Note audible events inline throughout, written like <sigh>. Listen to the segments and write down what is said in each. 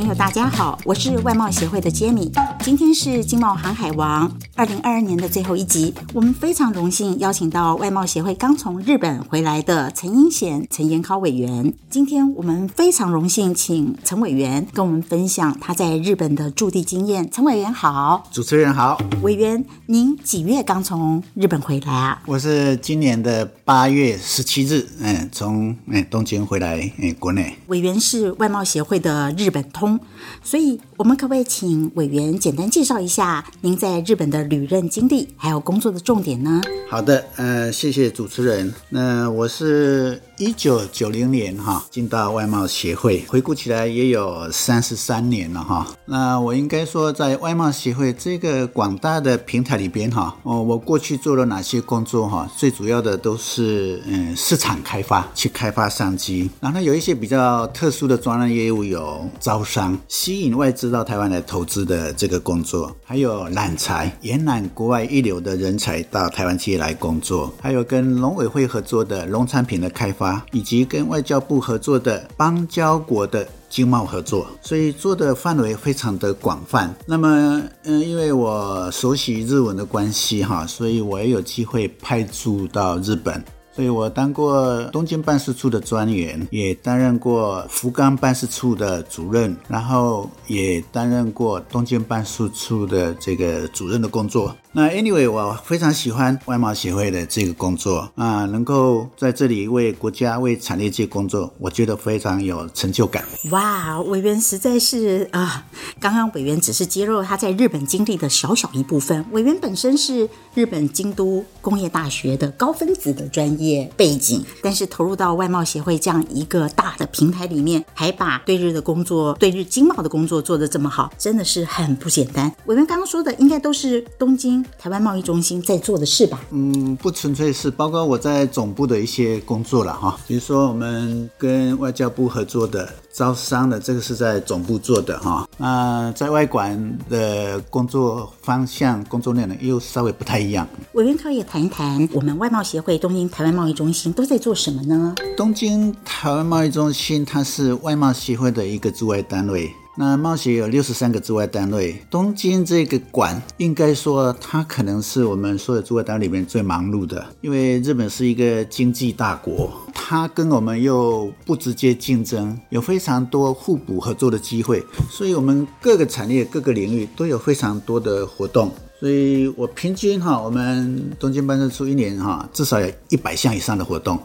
朋友，大家好，我是外贸协会的杰米。今天是经贸航海王二零二二年的最后一集，我们非常荣幸邀请到外贸协会刚从日本回来的陈英贤、陈延考委员。今天我们非常荣幸请陈委员跟我们分享他在日本的驻地经验。陈委员好，主持人好，委员您几月刚从日本回来啊？我是今年的八月十七日，嗯，从嗯东京回来，嗯，国内。委员是外贸协会的。日本通，所以我们可不可以请委员简单介绍一下您在日本的旅任经历，还有工作的重点呢？好的，呃，谢谢主持人。那我是一九九零年哈进到外贸协会，回顾起来也有三十三年了哈。那我应该说，在外贸协会这个广大的平台里边哈，哦，我过去做了哪些工作哈？最主要的都是嗯市场开发，去开发商机，然后有一些比较特殊的专业业务有。招商，吸引外资到台湾来投资的这个工作，还有揽才，延揽国外一流的人才到台湾企业来工作，还有跟农委会合作的农产品的开发，以及跟外交部合作的邦交国的经贸合作，所以做的范围非常的广泛。那么，嗯，因为我熟悉日文的关系哈，所以我也有机会派驻到日本。所以我当过东京办事处的专员，也担任过福冈办事处的主任，然后也担任过东京办事处的这个主任的工作。那 anyway，我非常喜欢外贸协会的这个工作啊，能够在这里为国家、为产业界工作，我觉得非常有成就感。哇，委员实在是啊，刚刚委员只是揭露他在日本经历的小小一部分。委员本身是日本京都工业大学的高分子的专业背景，但是投入到外贸协会这样一个大的平台里面，还把对日的工作、对日经贸的工作做得这么好，真的是很不简单。我们刚刚说的，应该都是东京。台湾贸易中心在做的事吧？嗯，不纯粹是，包括我在总部的一些工作了哈。比如说，我们跟外交部合作的招商的，这个是在总部做的哈。那在外管的工作方向、工作内容又稍微不太一样。委员可以谈一谈，我们外贸协会东京台湾贸易中心都在做什么呢？东京台湾贸易中心它是外贸协会的一个驻外单位。那冒险有六十三个驻外单位，东京这个馆应该说它可能是我们所有驻外单位里面最忙碌的，因为日本是一个经济大国，它跟我们又不直接竞争，有非常多互补合作的机会，所以我们各个产业、各个领域都有非常多的活动，所以我平均哈，我们东京办事处一年哈至少有一百项以上的活动，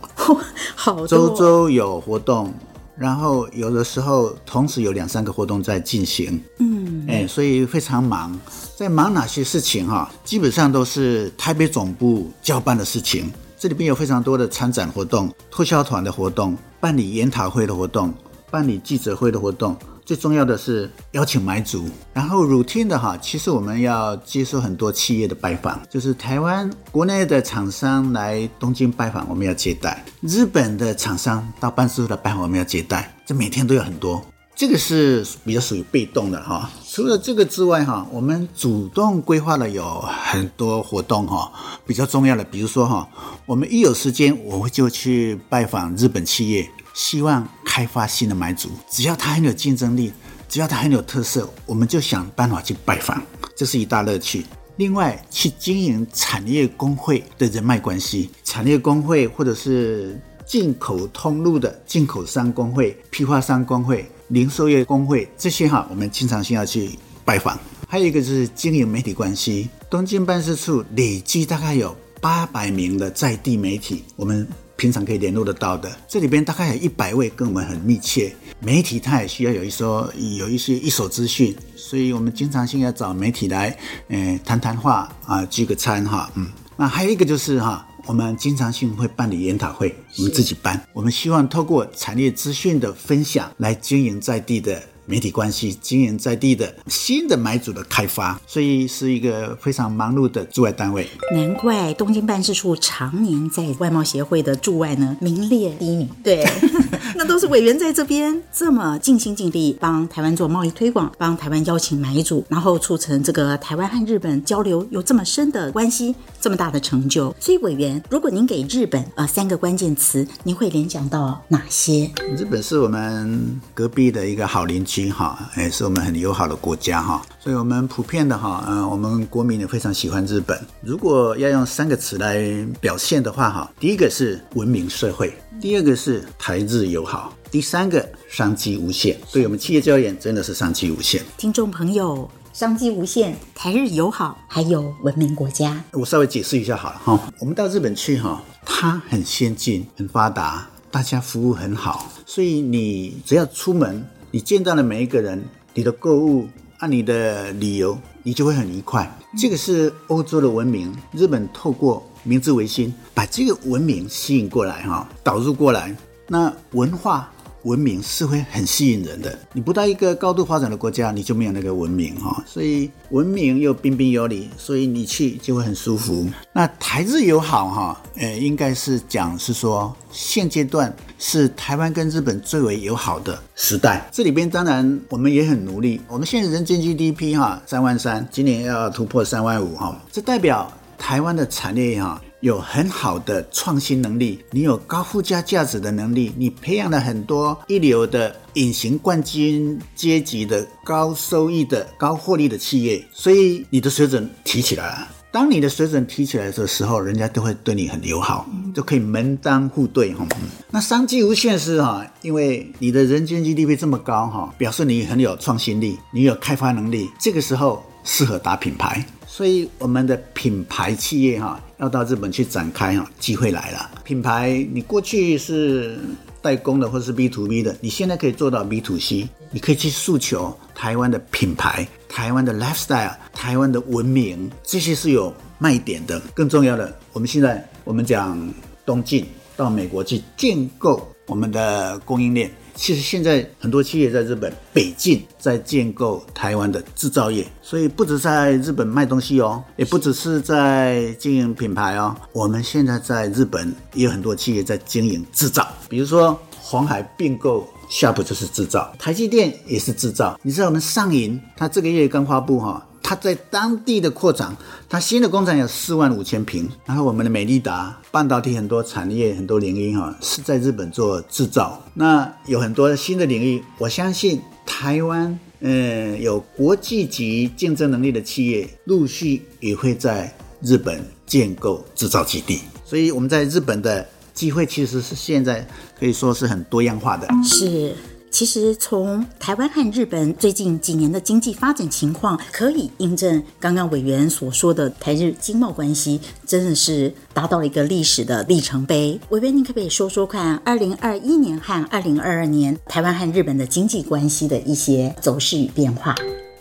好，周周有活动。然后有的时候同时有两三个活动在进行，嗯，哎，所以非常忙。在忙哪些事情哈？基本上都是台北总部交办的事情。这里边有非常多的参展活动、推销团的活动、办理研讨会的活动、办理记者会的活动。最重要的是邀请买主，然后 routine 的哈，其实我们要接受很多企业的拜访，就是台湾国内的厂商来东京拜访，我们要接待；日本的厂商到办事处来拜访，我们要接待。这每天都有很多，这个是比较属于被动的哈。除了这个之外哈，我们主动规划了有很多活动哈，比较重要的，比如说哈，我们一有时间，我就去拜访日本企业。希望开发新的买主，只要他很有竞争力，只要他很有特色，我们就想办法去拜访，这是一大乐趣。另外，去经营产业工会的人脉关系，产业工会或者是进口通路的进口商工会、批发商工会、零售业工会这些哈，我们经常性要去拜访。还有一个就是经营媒体关系，东京办事处累计大概有八百名的在地媒体，我们。平常可以联络得到的，这里边大概有一百位跟我们很密切。媒体他也需要有一说有一些一手资讯，所以我们经常性要找媒体来，呃，谈谈话啊，聚个餐哈，嗯。那还有一个就是哈，我们经常性会办理研讨会，我们自己办。我们希望透过产业资讯的分享来经营在地的媒体关系、经营在地的新的买主的开发，所以是一个非常忙碌的驻外单位。难怪东京办事处常年在外贸协会的驻外呢名列第一名。对，<laughs> 那都是委员在这边这么尽心尽力帮台湾做贸易推广，帮台湾邀请买主，然后促成这个台湾和日本交流有这么深的关系，这么大的成就。所以委员，如果您给日本呃三个关键词，您会联想到哪些？日本是我们隔壁的一个好邻居哈，也是我们很友好的国家哈，所以我们普遍的哈，嗯，我们国民也非常喜欢日本。如果要用三个词来表现的话哈，第一个是文明社会，第二个是台日友好，第三个商机无限。对我们企业家而言，真的是商机无限。听众朋友，商机无限，台日友好，还有文明国家。我稍微解释一下好了哈，我们到日本去哈，它很先进，很发达。大家服务很好，所以你只要出门，你见到了每一个人，你的购物按你的旅游，你就会很愉快。这个是欧洲的文明，日本透过明治维新把这个文明吸引过来哈，导入过来，那文化。文明是会很吸引人的。你不到一个高度发展的国家，你就没有那个文明哈。所以文明又彬彬有礼，所以你去就会很舒服。那台日友好哈，呃，应该是讲是说现阶段是台湾跟日本最为友好的时代。这里边当然我们也很努力。我们现在人均 GDP 哈三万三，今年要突破三万五哈，这代表台湾的产业哈。有很好的创新能力，你有高附加价值的能力，你培养了很多一流的隐形冠军阶级的高收益的高获利的企业，所以你的水准提起来了。当你的水准提起来的时候，人家都会对你很友好，就可以门当户对哈。那商机无限是哈，因为你的人均 GDP 这么高哈，表示你很有创新力，你有开发能力，这个时候适合打品牌。所以我们的品牌企业哈，要到日本去展开哈，机会来了。品牌你过去是代工的或是 B to B 的，你现在可以做到 B to C，你可以去诉求台湾的品牌、台湾的 lifestyle、台湾的文明，这些是有卖点的。更重要的，我们现在我们讲东进到美国去建构我们的供应链。其实现在很多企业在日本北进，在建构台湾的制造业，所以不止在日本卖东西哦，也不只是在经营品牌哦。我们现在在日本也有很多企业在经营制造，比如说鸿海并购 Sharp 就是制造，台积电也是制造。你知道我们上银，它这个月刚发布哈。它在当地的扩展，它新的工厂有四万五千平。然后我们的美利达半导体很多产业很多领域哈是在日本做制造。那有很多新的领域，我相信台湾嗯有国际级竞争能力的企业陆续也会在日本建构制造基地。所以我们在日本的机会其实是现在可以说是很多样化的。是。其实，从台湾和日本最近几年的经济发展情况，可以印证刚刚委员所说的台日经贸关系真的是达到了一个历史的里程碑。委员，您可不可以说说看，二零二一年和二零二二年台湾和日本的经济关系的一些走势与变化？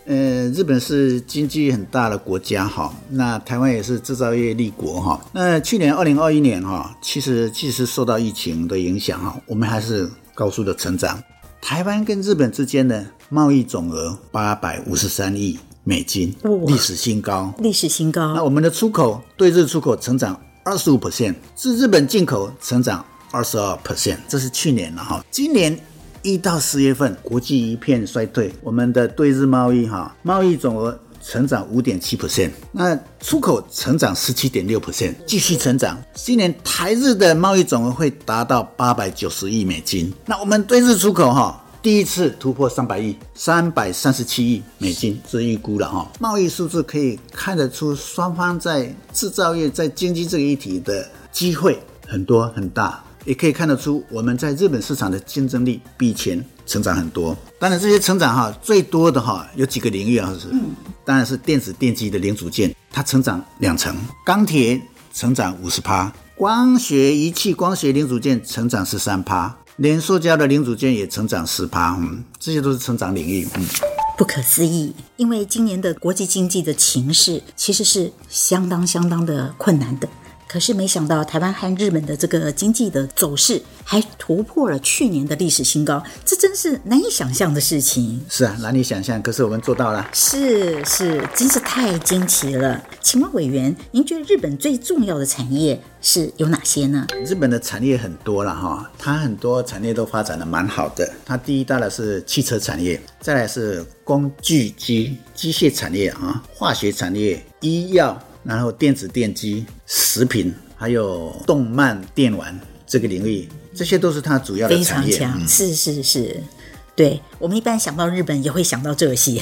呃，日本是经济很大的国家哈，那台湾也是制造业立国哈。那去年二零二一年哈，其实即使受到疫情的影响哈，我们还是高速的成长。台湾跟日本之间的贸易总额八百五十三亿美金，历史新高，历史新高。那我们的出口对日出口成长二十五 percent，自日本进口成长二十二 percent，这是去年了哈。今年一到十月份，国际一片衰退，我们的对日贸易哈，贸易总额成长五点七 percent，那出口成长十七点六 percent，继续成长。今年台日的贸易总额会达到八百九十亿美金。那我们对日出口哈，第一次突破三百亿，三百三十七亿美金是预估了哈。贸易数字可以看得出双方在制造业、在经济这个议题的机会很多很大，也可以看得出我们在日本市场的竞争力比以前成长很多。当然，这些成长哈最多的哈有几个领域啊是。当然是电子电机的零组件，它成长两成；钢铁成长五十趴；光学仪器、光学零组件成长十三趴；连塑胶的零组件也成长十趴。嗯，这些都是成长领域。嗯，不可思议，因为今年的国际经济的情势其实是相当相当的困难的。可是没想到台湾和日本的这个经济的走势还突破了去年的历史新高，这真是难以想象的事情。是啊，难以想象，可是我们做到了。是是，真是太惊奇了。请问委员，您觉得日本最重要的产业是有哪些呢？日本的产业很多了哈，它很多产业都发展的蛮好的。它第一大的是汽车产业，再来是工具机、机械产业啊，化学产业、医药。然后电子电机、食品，还有动漫电玩这个领域，这些都是它主要的产业。非常强，嗯、是是是，对，我们一般想到日本也会想到这些。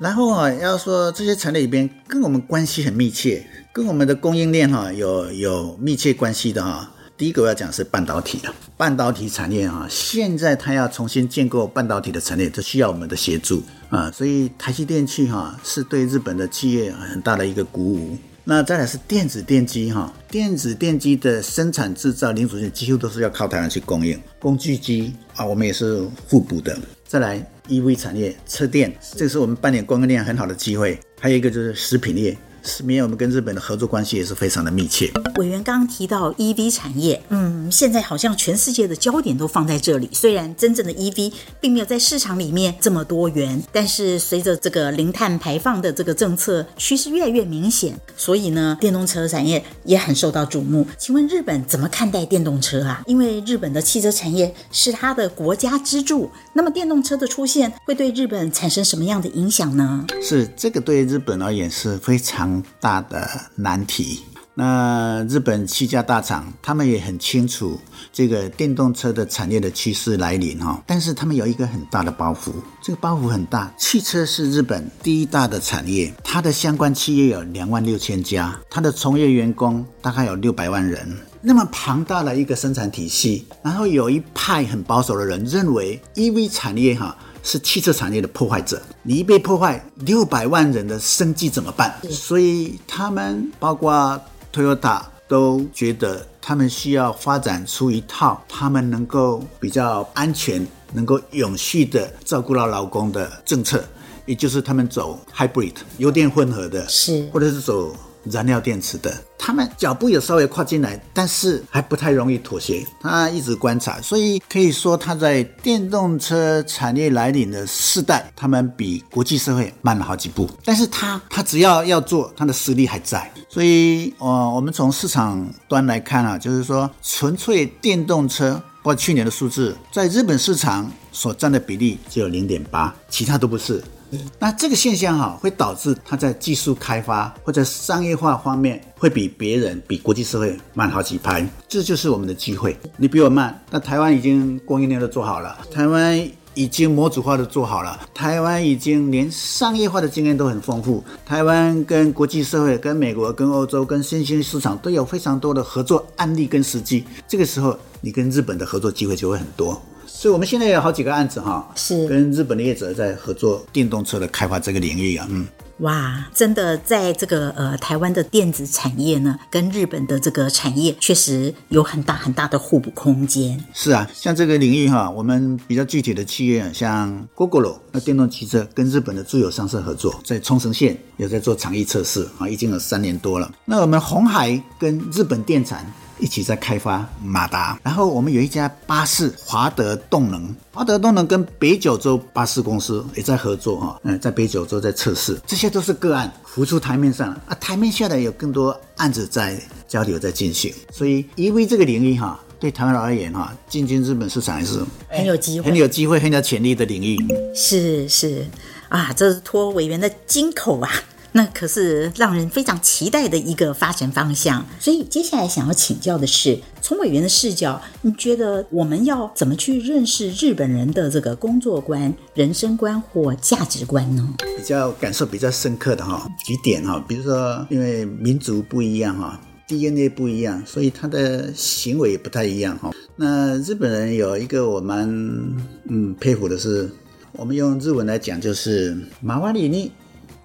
然后啊，要说这些产业里边跟我们关系很密切，跟我们的供应链哈有有密切关系的哈。第一个我要讲是半导体的，半导体产业啊，现在它要重新建构半导体的产业，这需要我们的协助啊。所以台积电去哈是对日本的企业很大的一个鼓舞。那再来是电子电机哈，电子电机的生产制造零组件几乎都是要靠台湾去供应。工具机啊，我们也是互补的。再来 EV 产业，车电，这是我们扮演供应链很好的机会。还有一个就是食品业。十年，我们跟日本的合作关系也是非常的密切。委员刚刚提到 EV 产业，嗯，现在好像全世界的焦点都放在这里。虽然真正的 EV 并没有在市场里面这么多元，但是随着这个零碳排放的这个政策趋势越来越明显，所以呢，电动车产业也很受到瞩目。请问日本怎么看待电动车啊？因为日本的汽车产业是它的国家支柱，那么电动车的出现会对日本产生什么样的影响呢？是这个对日本而言是非常。大的难题。那日本七家大厂，他们也很清楚这个电动车的产业的趋势来临哈。但是他们有一个很大的包袱，这个包袱很大。汽车是日本第一大的产业，它的相关企业有两万六千家，它的从业员工大概有六百万人。那么庞大的一个生产体系，然后有一派很保守的人认为，EV 产业哈。是汽车产业的破坏者，你一被破坏，六百万人的生计怎么办？所以他们包括 Toyota 都觉得，他们需要发展出一套他们能够比较安全、能够永续的照顾到劳工的政策，也就是他们走 hybrid 油电混合的，是或者是走。燃料电池的，他们脚步也稍微跨进来，但是还不太容易妥协。他一直观察，所以可以说他在电动车产业来临的世代，他们比国际社会慢了好几步。但是他他只要要做，他的实力还在。所以，呃，我们从市场端来看啊，就是说纯粹电动车，包括去年的数字，在日本市场所占的比例只有零点八，其他都不是。那这个现象哈，会导致它在技术开发或者商业化方面会比别人、比国际社会慢好几拍。这就是我们的机会。你比我慢，那台湾已经供应链都做好了，台湾已经模组化都做好了，台湾已经连商业化的经验都很丰富。台湾跟国际社会、跟美国、跟欧洲、跟新兴市场都有非常多的合作案例跟实际。这个时候，你跟日本的合作机会就会很多。所以，我们现在有好几个案子哈，是跟日本的业者在合作电动车的开发这个领域啊，嗯，哇，真的在这个呃台湾的电子产业呢，跟日本的这个产业确实有很大很大的互补空间。是啊，像这个领域哈，我们比较具体的企业，像 Google 那电动汽车跟日本的住友商社合作，在冲绳县有在做场域测试啊，已经有三年多了。那我们红海跟日本电产。一起在开发马达，然后我们有一家巴士华德动能，华德动能跟北九州巴士公司也在合作哈，嗯，在北九州在测试，这些都是个案浮出台面上。啊，台面下的有更多案子在交流在进行，所以 EV 这个领域哈，对台湾而言哈，进军日本市场还是很有机会，很有机会，很有潜力的领域。是是。啊，这是托委员的金口啊。那可是让人非常期待的一个发展方向，所以接下来想要请教的是，从委员的视角，你觉得我们要怎么去认识日本人的这个工作观、人生观或价值观呢？比较感受比较深刻的哈几点哈，比如说因为民族不一样哈，DNA 不一样，所以他的行为也不太一样哈。那日本人有一个我蛮嗯佩服的是，我们用日文来讲就是马瓦里尼。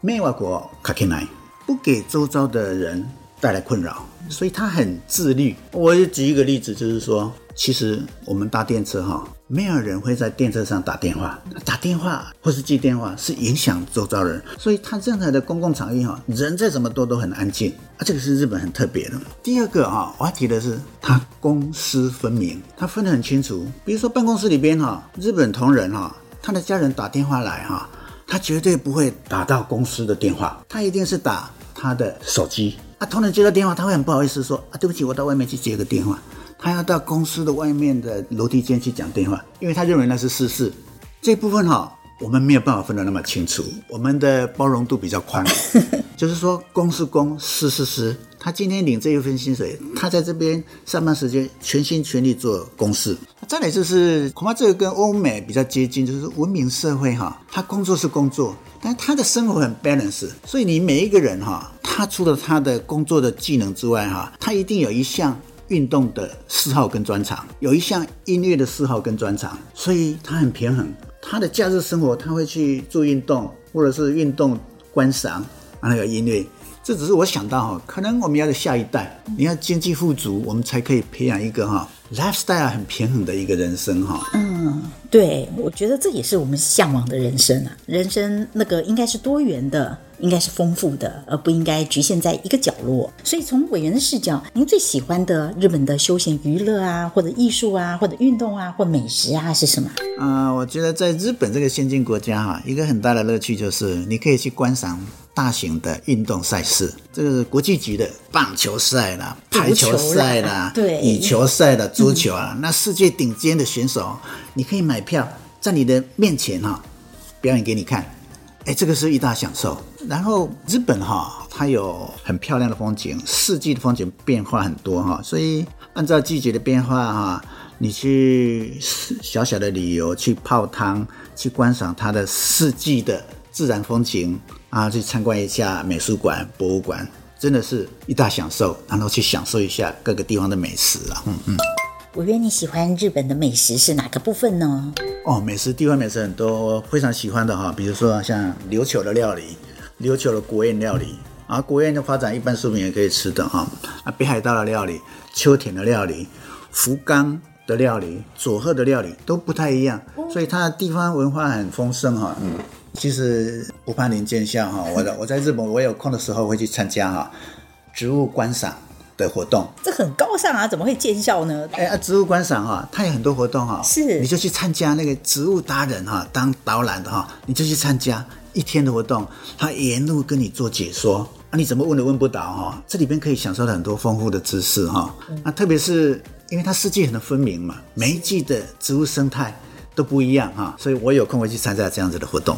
没外国卡进来，不给周遭的人带来困扰，所以他很自律。我举一个例子，就是说，其实我们搭电车哈，没有人会在电车上打电话，打电话或是接电话是影响周遭人，所以他任何的公共场域哈，人再怎么多都很安静啊，这个是日本很特别的。第二个哈，我要提的是他公私分明，他分得很清楚。比如说办公室里边哈，日本同仁哈，他的家人打电话来哈，他绝对不会打到公司的电话，他一定是打他的手机。啊，突然接到电话，他会很不好意思说啊，对不起，我到外面去接个电话。他要到公司的外面的楼梯间去讲电话，因为他认为那是私事。这部分哈，我们没有办法分得那么清楚，我们的包容度比较宽，<laughs> 就是说公是公，私是私。他今天领这一份薪水，他在这边上班时间全心全力做公事。再来就是恐怕这个跟欧美比较接近，就是文明社会哈，他工作是工作，但他的生活很 balance。所以你每一个人哈，他除了他的工作的技能之外哈，他一定有一项。运动的嗜好跟专长，有一项音乐的嗜好跟专长，所以他很平衡。他的假日生活，他会去做运动，或者是运动观赏，啊那个音乐。这只是我想到哈，可能我们要的下一代，你要经济富足，我们才可以培养一个哈 lifestyle 很平衡的一个人生哈。嗯，对，我觉得这也是我们向往的人生啊，人生那个应该是多元的。应该是丰富的，而不应该局限在一个角落。所以从委员的视角，您最喜欢的日本的休闲娱乐啊，或者艺术啊，或者运动啊，或美食啊，是什么？啊、呃，我觉得在日本这个先进国家哈，一个很大的乐趣就是你可以去观赏大型的运动赛事，这个是国际级的棒球赛啦、排球赛啦、<laughs> 对，羽球赛的足足球啊，那世界顶尖的选手，你可以买票在你的面前哈表演给你看。哎，这个是一大享受。然后日本哈，它有很漂亮的风景，四季的风景变化很多哈，所以按照季节的变化哈，你去小小的旅游，去泡汤，去观赏它的四季的自然风景啊，去参观一下美术馆、博物馆，真的是一大享受。然后去享受一下各个地方的美食啊，嗯嗯。我约你喜欢日本的美食是哪个部分呢？哦，美食地方美食很多，非常喜欢的哈，比如说像琉球的料理，琉球的国宴料理啊，国宴的发展一般庶民也可以吃的哈啊，北海道的料理、秋田的料理、福冈的料理、佐贺的料理都不太一样，所以它的地方文化很丰盛哈。嗯，其实不怕您见笑哈，我的我在日本我有空的时候会去参加哈，植物观赏。的活动，这很高尚啊，怎么会见效呢？哎啊，植物观赏哈，它有很多活动哈，是，你就去参加那个植物达人哈，当导览的哈，你就去参加一天的活动，他沿路跟你做解说，啊，你怎么问都问不倒哈，这里边可以享受到很多丰富的知识哈，那特别是因为它四季很分明嘛，每一季的植物生态都不一样哈，所以我有空会去参加这样子的活动。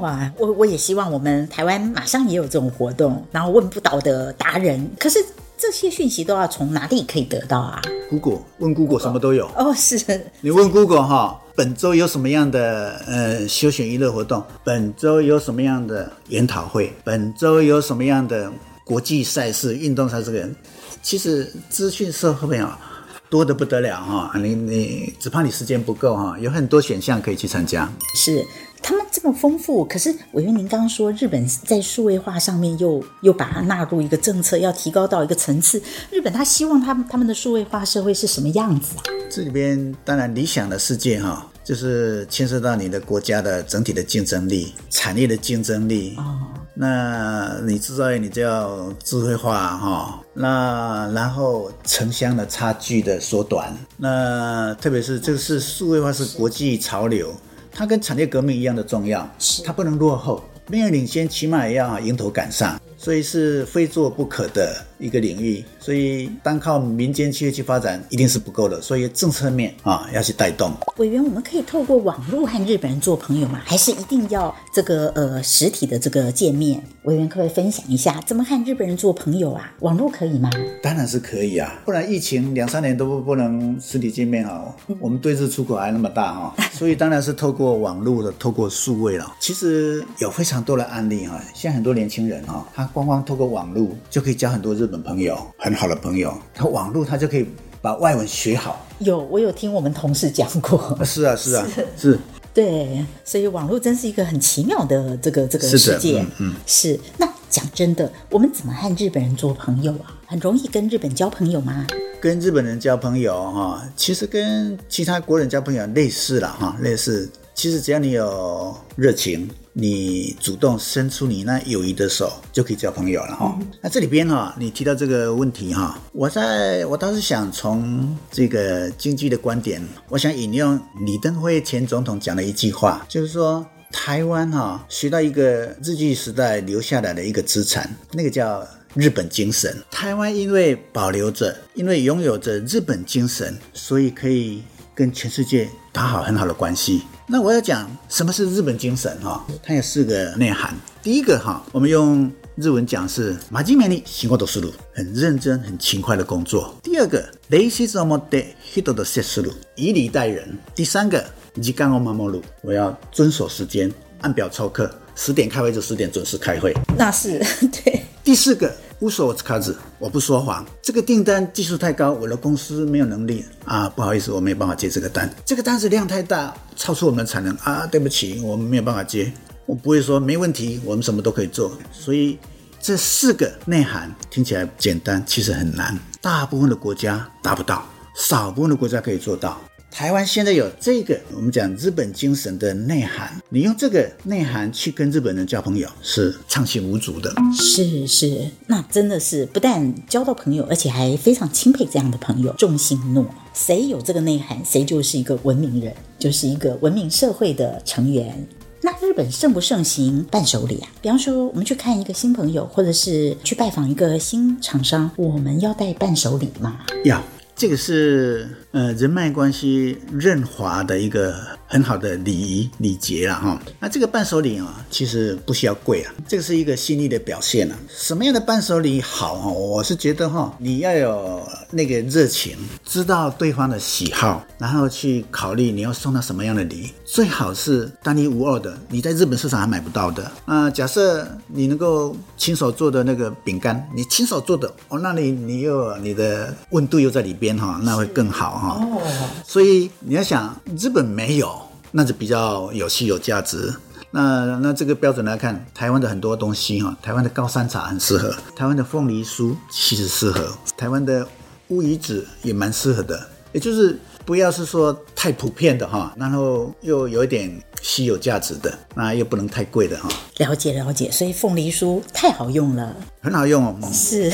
哇，我我也希望我们台湾马上也有这种活动，然后问不倒的达人，可是。这些讯息都要从哪里可以得到啊？Google 问 Google 什么都有哦。是你问 Google 哈，本周有什么样的呃休闲娱乐活动？本周有什么样的研讨会？本周有什么样的国际赛事、运动赛事？其实资讯社会啊多得不得了哈。你你只怕你时间不够哈，有很多选项可以去参加。是。他们这么丰富，可是委员您刚刚说日本在数位化上面又又把它纳入一个政策，要提高到一个层次。日本他希望他们他们的数位化社会是什么样子啊？这里边当然理想的世界哈，就是牵涉到你的国家的整体的竞争力、产业的竞争力。哦，那你制造业你就要智慧化哈，那然后城乡的差距的缩短，那特别是这个是数位化是国际潮流。它跟产业革命一样的重要，它不能落后，没有领先，起码也要迎头赶上，所以是非做不可的一个领域。所以单靠民间企业去发展一定是不够的，所以政策面啊要去带动。委员，我们可以透过网络和日本人做朋友吗？还是一定要这个呃实体的这个见面？委员可不可以分享一下怎么和日本人做朋友啊？网络可以吗？当然是可以啊，不然疫情两三年都不不能实体见面啊。我们对日出口还那么大哈，<laughs> 所以当然是透过网络的，透过数位了。其实有非常多的案例哈，像很多年轻人哈，他光光透过网络就可以交很多日本朋友。很好的朋友，他网络他就可以把外文学好。有，我有听我们同事讲过。<laughs> 是啊，是啊，<laughs> 是。是对，所以网络真是一个很奇妙的这个这个世界。嗯，嗯，是。那讲真的，我们怎么和日本人做朋友啊？很容易跟日本交朋友吗？跟日本人交朋友哈，其实跟其他国人交朋友类似了哈，类似。其实只要你有热情，你主动伸出你那友谊的手，就可以交朋友了哈。那这里边哈，你提到这个问题哈，我在我倒是想从这个经济的观点，我想引用李登辉前总统讲的一句话，就是说台湾哈学到一个日据时代留下来的一个资产，那个叫。日本精神，台湾因为保留着，因为拥有着日本精神，所以可以跟全世界打好很好的关系。那我要讲什么是日本精神哈？它有四个内涵。第一个哈，我们用日文讲是“真面目に仕事する”，很认真、很勤快的工作。第二个“礼节を持って人と接する”，以礼待人。第三个“时间を守る”，我要遵守时间， 按表操课，十点开会就十点准时开会。那是 <laughs> 对。第四个，无所谓卡子，我不说谎。这个订单技术太高，我的公司没有能力啊，不好意思，我没有办法接这个单。这个单子量太大，超出我们的产能啊，对不起，我们没有办法接。我不会说没问题，我们什么都可以做。所以这四个内涵听起来简单，其实很难。大部分的国家达不到，少部分的国家可以做到。台湾现在有这个，我们讲日本精神的内涵，你用这个内涵去跟日本人交朋友是畅行无阻的。是是，那真的是不但交到朋友，而且还非常钦佩这样的朋友。重信诺，谁有这个内涵，谁就是一个文明人，就是一个文明社会的成员。那日本盛不盛行伴手礼啊？比方说，我们去看一个新朋友，或者是去拜访一个新厂商，我们要带伴手礼吗？要。这个是呃人脉关系润滑的一个很好的礼仪礼节了哈。那这个伴手礼啊，其实不需要贵啊，这个是一个心意的表现啊。什么样的伴手礼好啊？我是觉得哈，你要有那个热情，知道对方的喜好，然后去考虑你要送他什么样的礼，最好是单一无二的，你在日本市场还买不到的。啊、假设你能够亲手做的那个饼干，你亲手做的哦，那你你又你的温度又在里边。哈，那会更好哈。哦，所以你要想，日本没有，那就比较有稀有价值。那那这个标准来看，台湾的很多东西哈，台湾的高山茶很适合，台湾的凤梨酥其实适合，台湾的乌鱼子也蛮适合的。也就是不要是说太普遍的哈，然后又有一点稀有价值的，那又不能太贵的哈。了解了解，所以凤梨酥太好用了，很好用哦。是。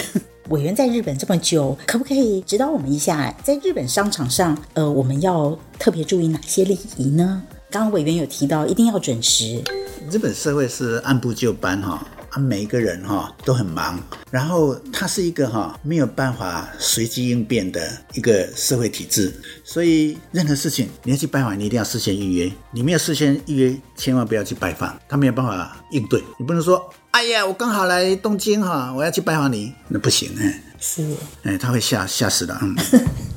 委员在日本这么久，可不可以指导我们一下，在日本商场上，呃，我们要特别注意哪些礼仪呢？刚刚委员有提到，一定要准时。日本社会是按部就班哈，啊，每一个人哈都很忙，然后它是一个哈没有办法随机应变的一个社会体制，所以任何事情你要去拜访，你一定要事先预约，你没有事先预约，千万不要去拜访，他没有办法应对，你不能说。哎呀，我刚好来东京哈，我要去拜访你，那不行哎，是，哎，他会吓吓死的。嗯，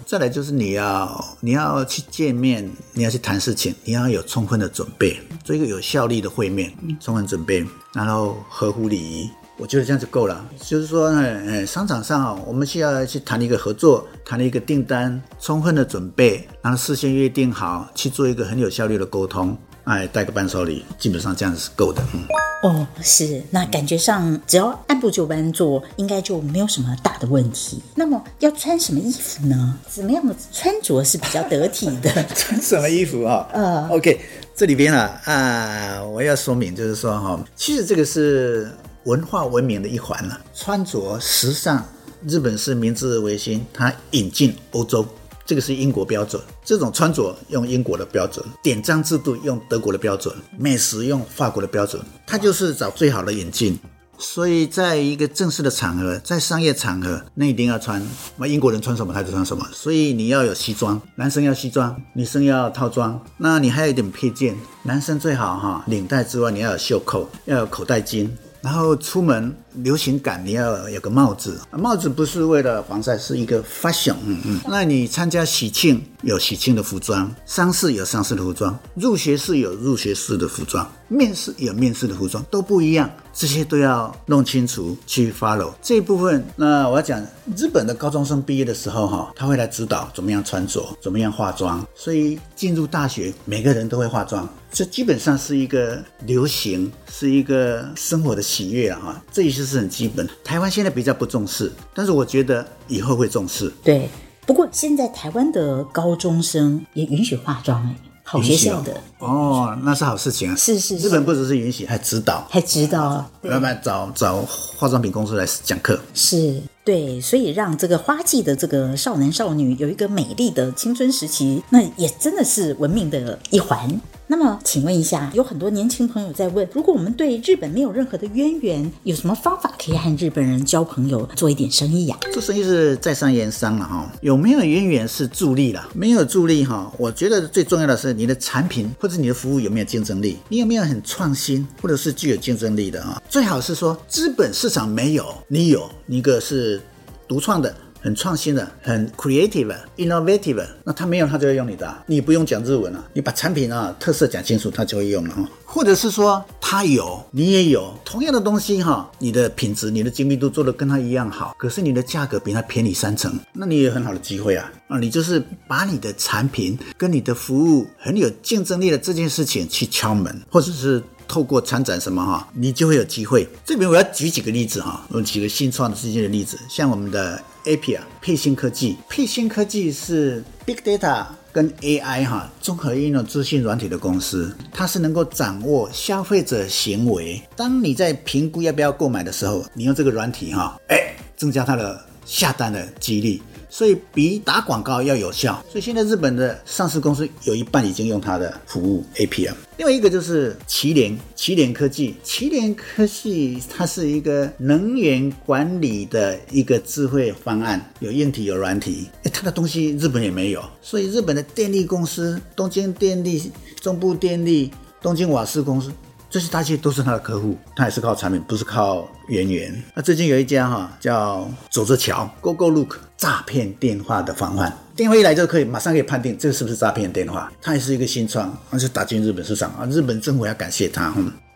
再来就是你要你要去见面，你要去谈事情，你要有充分的准备，做一个有效率的会面，充分准备，然后合乎礼仪，我觉得这样就够了。就是说呢，哎，商场上啊，我们需要去谈一个合作，谈一个订单，充分的准备，然后事先约定好，去做一个很有效率的沟通。哎，带个伴手礼，基本上这样子是够的。嗯，哦，是，那感觉上只要按部就班做，应该就没有什么大的问题。那么要穿什么衣服呢？怎么样的穿着是比较得体的？<laughs> 穿什么衣服啊？呃，OK，这里边啊啊，我要说明就是说哈，其实这个是文化文明的一环了。穿着时尚，日本是明治维新，它引进欧洲。这个是英国标准，这种穿着用英国的标准，典章制度用德国的标准，美食用法国的标准，它就是找最好的引进。所以在一个正式的场合，在商业场合，那一定要穿。那英国人穿什么他就穿什么，所以你要有西装，男生要西装，女生要套装。那你还有一点配件，男生最好哈，领带之外你要有袖扣，要有口袋巾。然后出门流行感，你要有个帽子，帽子不是为了防晒，是一个 fashion。嗯嗯。那你参加喜庆有喜庆的服装，丧事有丧事的服装，入学式有入学式的服装，面试有面试的服装，都不一样。这些都要弄清楚去 follow 这一部分。那我要讲日本的高中生毕业的时候，哈，他会来指导怎么样穿着，怎么样化妆。所以进入大学，每个人都会化妆。这基本上是一个流行，是一个生活的喜悦啊，哈，这一些是很基本。台湾现在比较不重视，但是我觉得以后会重视。对。不过现在台湾的高中生也允许化妆哎。好学校的哦，那是好事情啊！是是是，日本不只是允许，还指导，还指导，慢慢找找化妆品公司来讲课。是对，所以让这个花季的这个少男少女有一个美丽的青春时期，那也真的是文明的一环。那么，请问一下，有很多年轻朋友在问：如果我们对日本没有任何的渊源，有什么方法可以和日本人交朋友，做一点生意呀？做生意是在商言商了哈，有没有渊源是助力了，没有助力哈，我觉得最重要的是你的产品或者你的服务有没有竞争力，你有没有很创新或者是具有竞争力的啊？最好是说资本市场没有，你有，你一个是独创的。很创新的，很 creative、innovative，那他没有，他就会用你的，你不用讲日文了，你把产品啊特色讲清楚，他就会用了哈。或者是说他有，你也有同样的东西哈，你的品质、你的精密度做得跟他一样好，可是你的价格比他便宜三成，那你也有很好的机会啊啊！你就是把你的产品跟你的服务很有竞争力的这件事情去敲门，或者是透过参展什么哈，你就会有机会。这边我要举几个例子哈，我举个新创的世界的例子，像我们的。Appia 沛星科技，沛星科技是 Big Data 跟 AI 哈综合应用资讯软体的公司，它是能够掌握消费者行为。当你在评估要不要购买的时候，你用这个软体哈，哎，增加它的下单的几率。所以比打广告要有效，所以现在日本的上市公司有一半已经用它的服务 APM。另外一个就是麒麟，麒麟科技，麒麟科技它是一个能源管理的一个智慧方案，有硬体有软体，诶，它的东西日本也没有，所以日本的电力公司，东京电力、中部电力、东京瓦斯公司。这些大企业都是他的客户，他也是靠产品，不是靠人员。那最近有一家哈叫走着瞧 GoGoLook 诈骗电话的防范，电话一来就可以马上可以判定这个是不是诈骗电话，他也是一个新创，而且打进日本市场啊，日本政府要感谢他。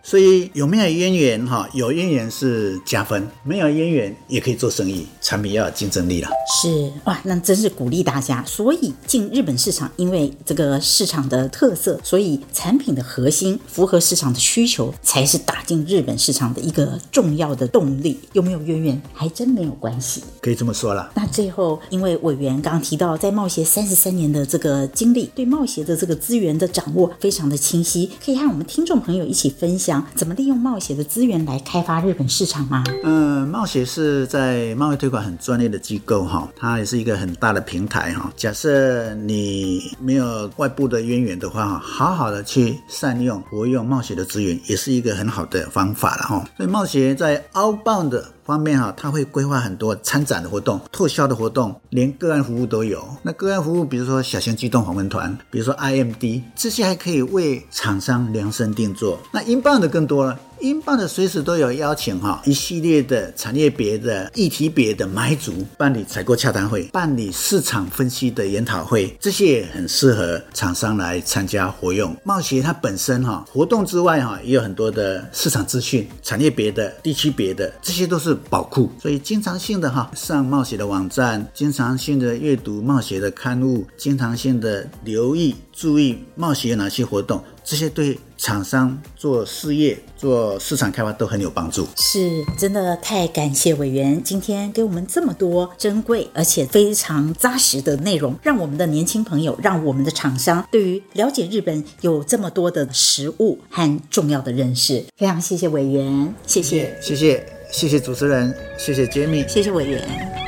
所以有没有渊源哈？有渊源是加分，没有渊源也可以做生意，产品要有竞争力了。是哇，那真是鼓励大家。所以进日本市场，因为这个市场的特色，所以产品的核心符合市场的需求，才是打进日本市场的一个重要的动力。有没有渊源，还真没有关系。可以这么说了。那最后，因为委员刚刚提到，在贸协三十三年的这个经历，对贸协的这个资源的掌握非常的清晰，可以和我们听众朋友一起分享。怎么利用冒险的资源来开发日本市场吗？嗯，冒险是在贸易推广很专业的机构哈，它也是一个很大的平台哈。假设你没有外部的渊源的话哈，好好的去善用活用冒险的资源，也是一个很好的方法了哈。所以冒险在 outbound 方面哈，他会规划很多参展的活动、特销的活动，连个案服务都有。那个案服务，比如说小型机动访问团，比如说 IMD，这些还可以为厂商量身定做。那英镑的更多了。英镑的随时都有邀请哈，一系列的产业别的、议题别的买主办理采购洽谈会，办理市场分析的研讨会，这些也很适合厂商来参加活用。贸协它本身哈，活动之外哈，也有很多的市场资讯、产业别的、地区别的，这些都是宝库。所以经常性的哈，上贸协的网站，经常性的阅读贸协的刊物，经常性的留意、注意贸协有哪些活动。这些对厂商做事业、做市场开发都很有帮助。是，真的太感谢委员今天给我们这么多珍贵而且非常扎实的内容，让我们的年轻朋友、让我们的厂商对于了解日本有这么多的实物和重要的认识。非常谢谢委员，谢谢，谢谢，谢谢主持人，谢谢 Jamie，谢谢委员。